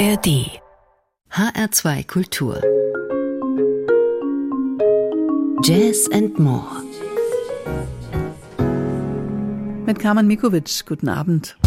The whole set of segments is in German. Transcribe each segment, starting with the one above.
ARD HR2 Kultur. Jazz and More. Mit Carmen Mikovic, guten Abend.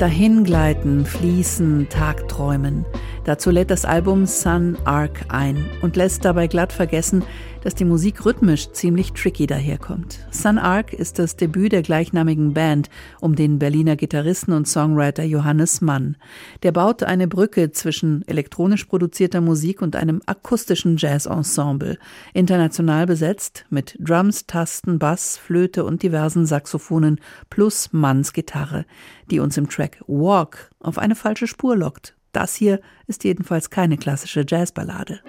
Dahingleiten, fließen, Tagträumen. Dazu lädt das Album Sun Arc ein und lässt dabei glatt vergessen, dass die Musik rhythmisch ziemlich tricky daherkommt. Sun Arc ist das Debüt der gleichnamigen Band um den Berliner Gitarristen und Songwriter Johannes Mann. Der baut eine Brücke zwischen elektronisch produzierter Musik und einem akustischen Jazz-Ensemble, international besetzt mit Drums, Tasten, Bass, Flöte und diversen Saxophonen plus Manns Gitarre, die uns im Track Walk auf eine falsche Spur lockt. Das hier ist jedenfalls keine klassische Jazzballade.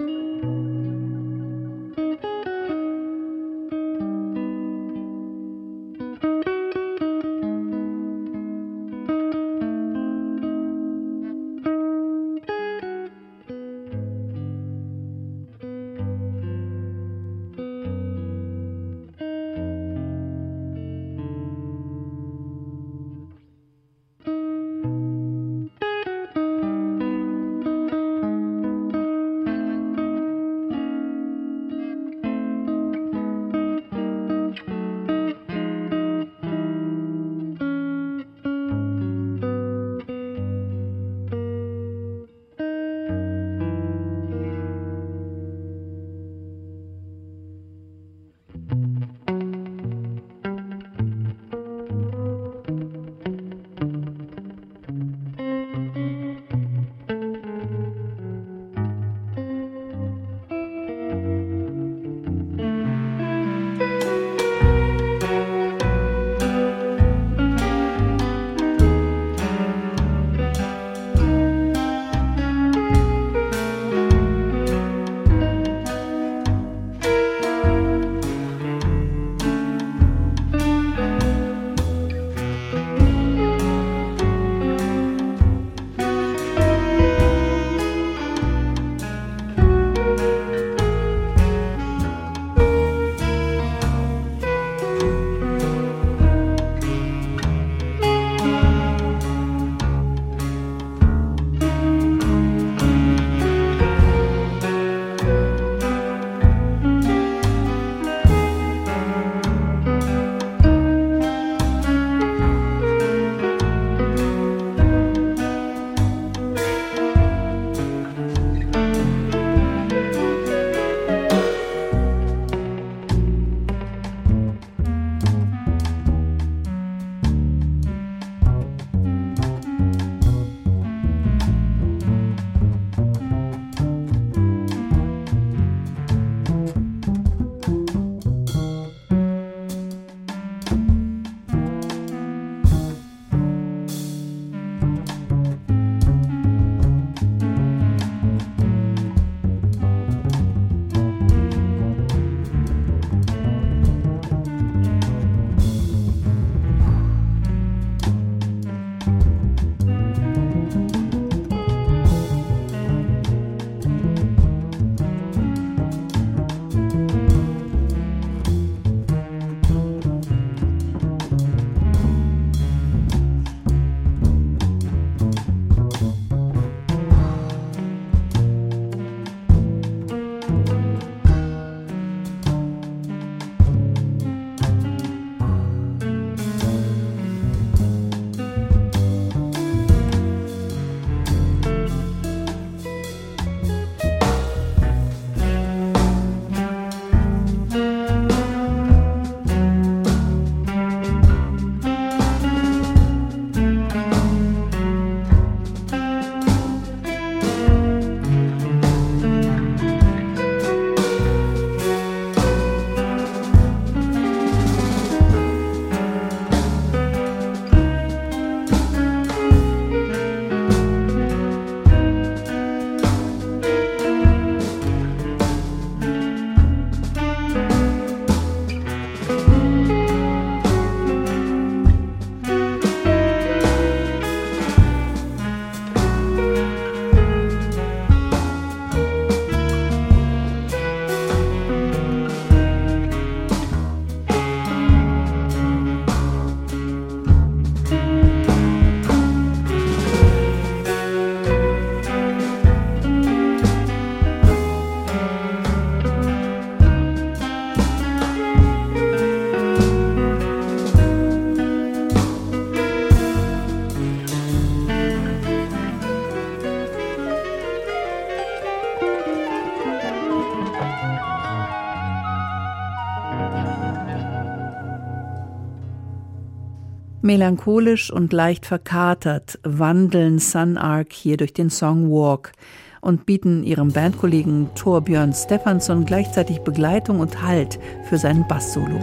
Melancholisch und leicht verkatert wandeln Sun Arc hier durch den Song Walk und bieten ihrem Bandkollegen Torbjörn Stefansson gleichzeitig Begleitung und Halt für seinen Basssolo.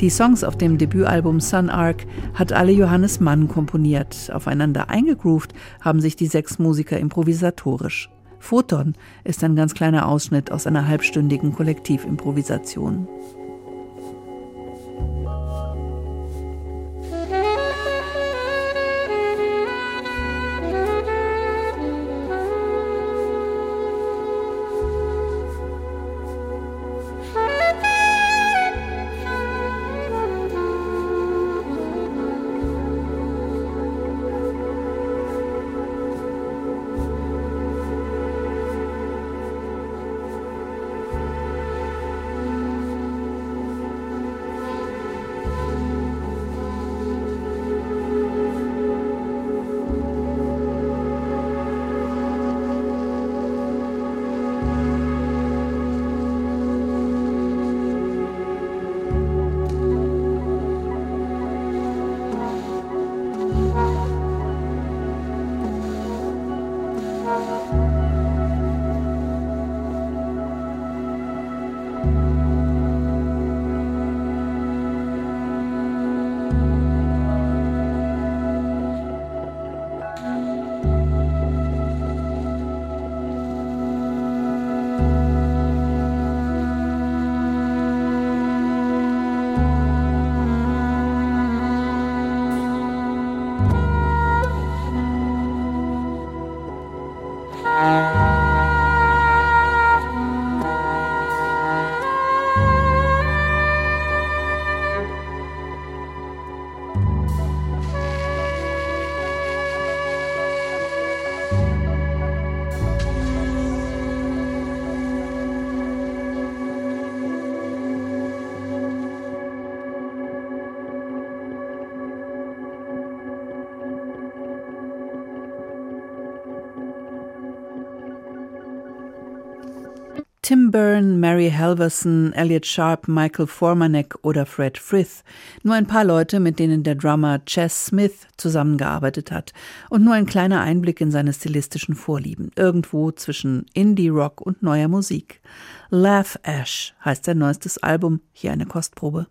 Die Songs auf dem Debütalbum Sun Arc hat alle Johannes Mann komponiert. Aufeinander eingegroovt haben sich die sechs Musiker improvisatorisch. Photon ist ein ganz kleiner Ausschnitt aus einer halbstündigen Kollektivimprovisation. Tim Byrne, Mary Halverson, Elliot Sharp, Michael Formanek oder Fred Frith. Nur ein paar Leute, mit denen der Drummer Chess Smith zusammengearbeitet hat. Und nur ein kleiner Einblick in seine stilistischen Vorlieben. Irgendwo zwischen Indie-Rock und neuer Musik. Laugh Ash heißt sein neuestes Album. Hier eine Kostprobe.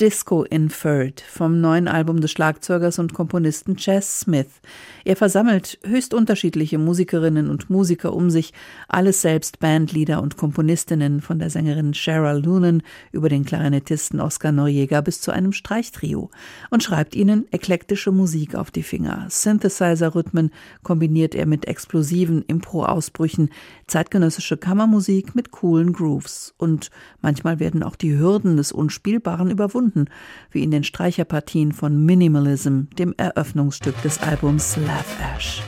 Disco Inferred vom neuen Album des Schlagzeugers und Komponisten Chess Smith. Er versammelt höchst unterschiedliche Musikerinnen und Musiker um sich, alles selbst Bandleader und Komponistinnen von der Sängerin Cheryl Noonan über den Klarinettisten Oscar Noriega bis zu einem Streichtrio und schreibt ihnen eklektische Musik auf die Finger. Synthesizer-Rhythmen kombiniert er mit explosiven Impro-Ausbrüchen, zeitgenössische Kammermusik mit coolen Grooves und manchmal werden auch die Hürden des Unspielbaren überwunden, wie in den Streicherpartien von Minimalism, dem Eröffnungsstück des Albums Laugh Ash.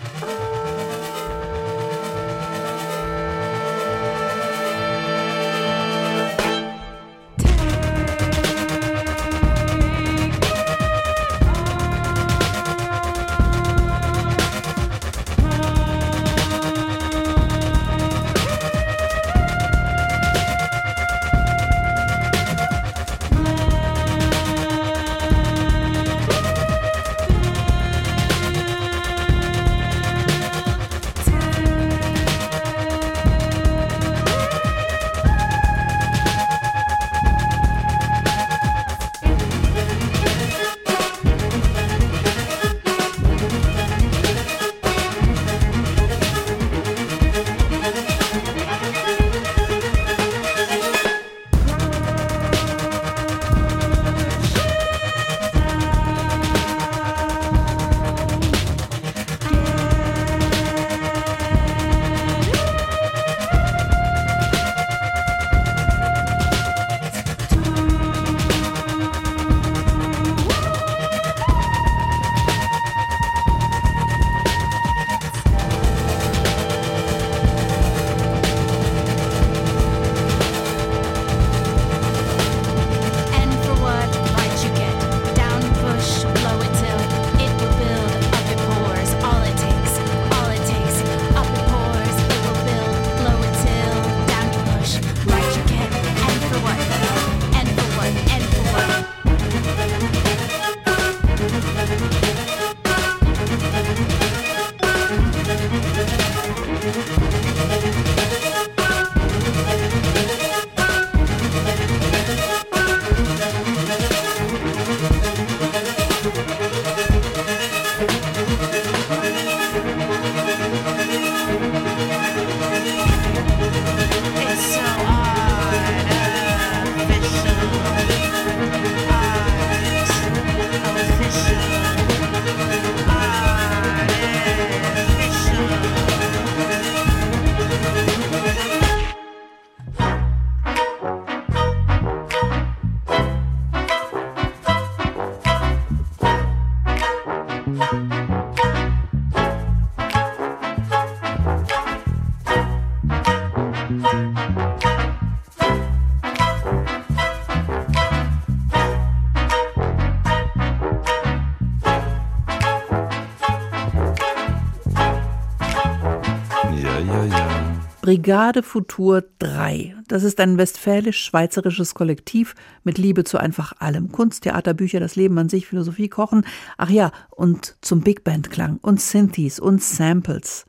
Brigade Futur 3. Das ist ein westfälisch-schweizerisches Kollektiv mit Liebe zu einfach allem. Kunst, Theater, Bücher, das Leben an sich, Philosophie, Kochen. Ach ja, und zum Big Band Klang und Synthes und Samples.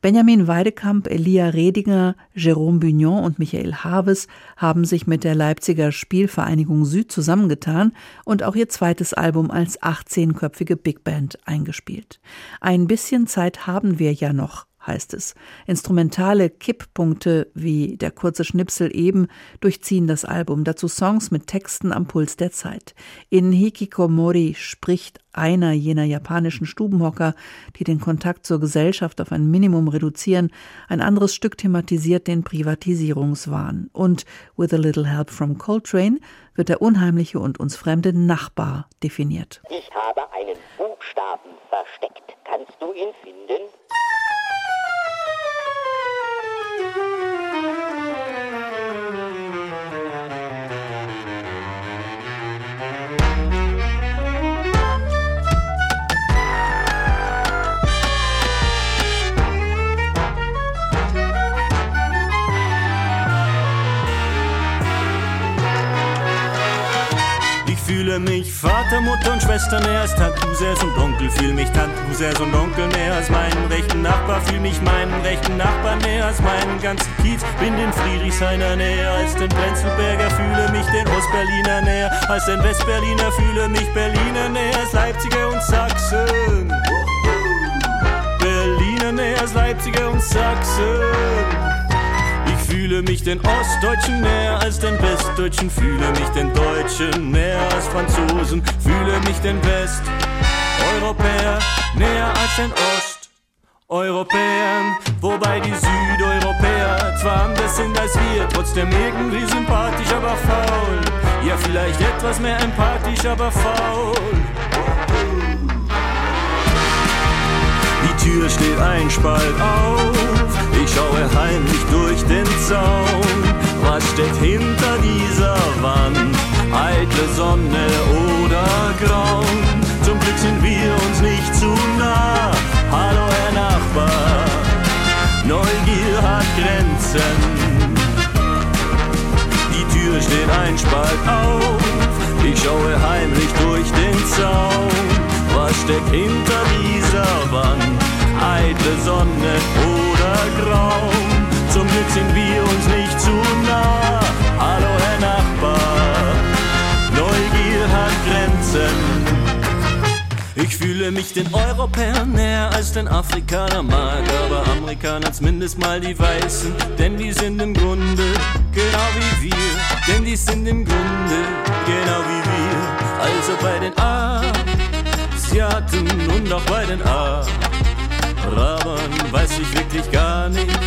Benjamin Weidekamp, Elia Redinger, Jérôme Bugnon und Michael Haves haben sich mit der Leipziger Spielvereinigung Süd zusammengetan und auch ihr zweites Album als 18-köpfige Big Band eingespielt. Ein bisschen Zeit haben wir ja noch, heißt es. Instrumentale Kipppunkte wie der kurze Schnipsel eben durchziehen das Album. Dazu Songs mit Texten am Puls der Zeit. In Hikikomori spricht einer jener japanischen Stubenhocker, die den Kontakt zur Gesellschaft auf ein Minimum reduzieren. Ein anderes Stück thematisiert den Privatisierungswahn. Und With a Little Help from Coltrane wird der unheimliche und uns fremde Nachbar definiert. Ich habe einen Buchstaben versteckt. Kannst du ihn finden? Mutter und Schwester näher als Tante, Cousins und Onkel. Fühl mich Tante, Cousins und Onkel näher als meinen rechten Nachbar. Fühl mich meinen rechten Nachbar näher als meinen ganzen Kiez. Bin den Friedrichshainer näher als den Prenzlberger. Fühle mich den Ostberliner näher als ein Westberliner, fühle mich Berliner näher als Leipziger und Sachsen. Berliner näher als Leipziger und Sachsen. Fühle mich den Ostdeutschen näher als den Westdeutschen, fühle mich den Deutschen näher als Franzosen, fühle mich den Westeuropäer näher als den Osteuropäern, wobei die Südeuropäer zwar anders sind als wir, trotzdem irgendwie sympathisch, aber faul. Ja, vielleicht etwas mehr empathisch, aber faul. Die Tür steht ein Spalt auf, ich schaue heimlich durch den Zaun. Was steht hinter dieser Wand? Eitle Sonne oder Grauen? Zum Glück sind wir uns nicht zu nah. Hallo Herr Nachbar, Neugier hat Grenzen. Die Tür steht ein Spalt auf, ich schaue heimlich durch den Zaun. Was steckt hinter dieser Wand? Eitle Sonne oder Grauen? Zum Glück sind wir uns nicht zu nah. Hallo Herr Nachbar, Neugier hat Grenzen. Ich fühle mich den Europäern näher als den Afrikaner mag, aber Amerikaner zumindest mal die Weißen, denn die sind im Grunde genau wie wir, denn die sind im Grunde genau wie wir. Also bei den Asiaten und auch bei den Arabern weiß ich wirklich gar nicht,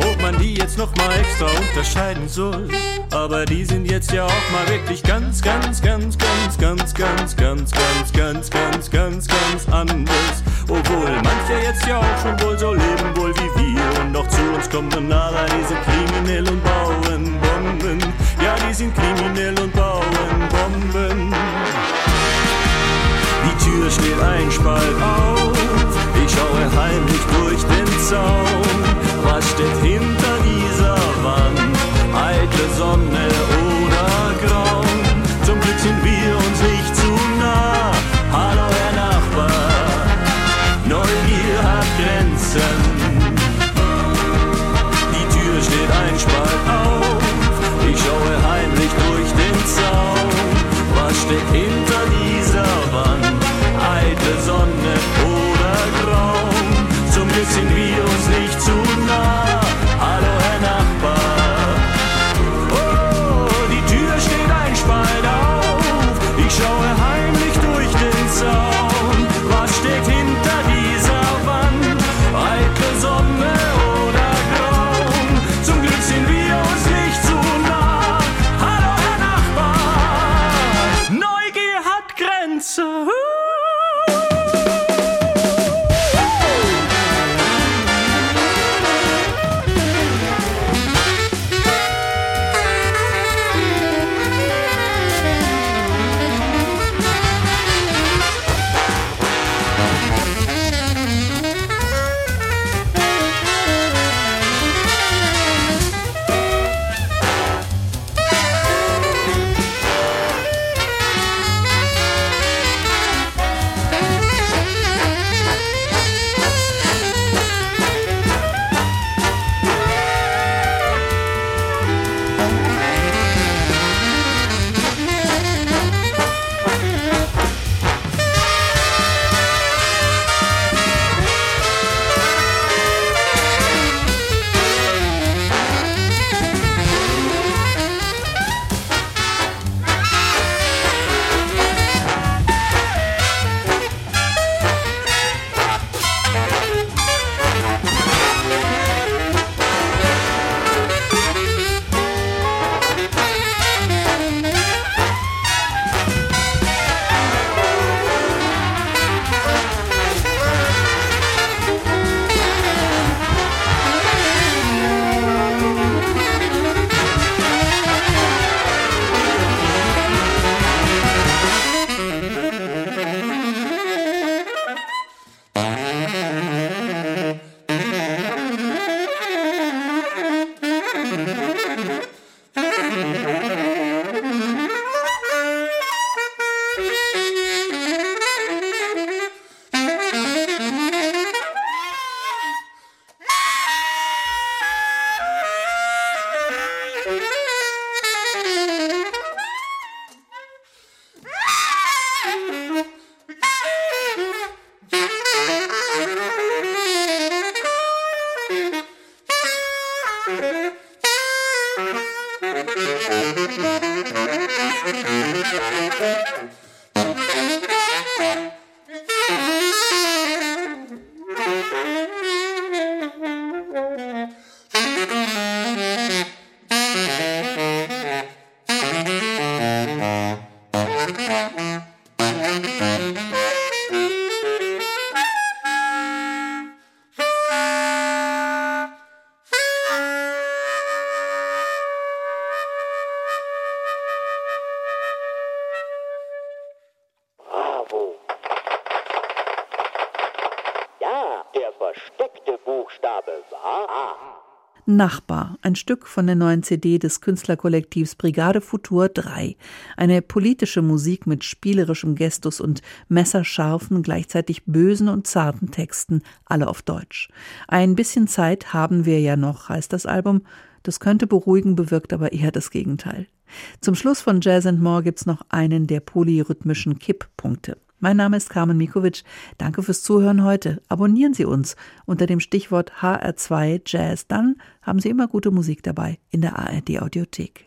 ob man die jetzt noch mal extra unterscheiden soll. Aber die sind jetzt ja auch mal wirklich ganz, ganz, ganz, ganz, ganz, ganz, ganz, ganz, ganz, ganz, ganz, ganz anders. Obwohl manche jetzt ja auch schon wohl so leben wohl wie wir und noch zu uns kommen aber diese kriminell und bauen Bomben. Ja, die sind kriminell und bauen Bomben. Die Tür steht ein Spalt auf, schaue heimlich durch den Zaun. Was steht hinter dieser Wand? Eitle Sonne oder Grauen? Zum Glück sind wir uns nicht Thank you. Nachbar, ein Stück von der neuen CD des Künstlerkollektivs Brigade Futur 3. Eine politische Musik mit spielerischem Gestus und messerscharfen, gleichzeitig bösen und zarten Texten, alle auf Deutsch. Ein bisschen Zeit haben wir ja noch, heißt das Album. Das könnte beruhigen, bewirkt aber eher das Gegenteil. Zum Schluss von Jazz and More gibt's noch einen der polyrhythmischen Kipppunkte. Mein Name ist Carmen Mikovic. Danke fürs Zuhören heute. Abonnieren Sie uns unter dem Stichwort HR2 Jazz. Dann haben Sie immer gute Musik dabei in der ARD Audiothek.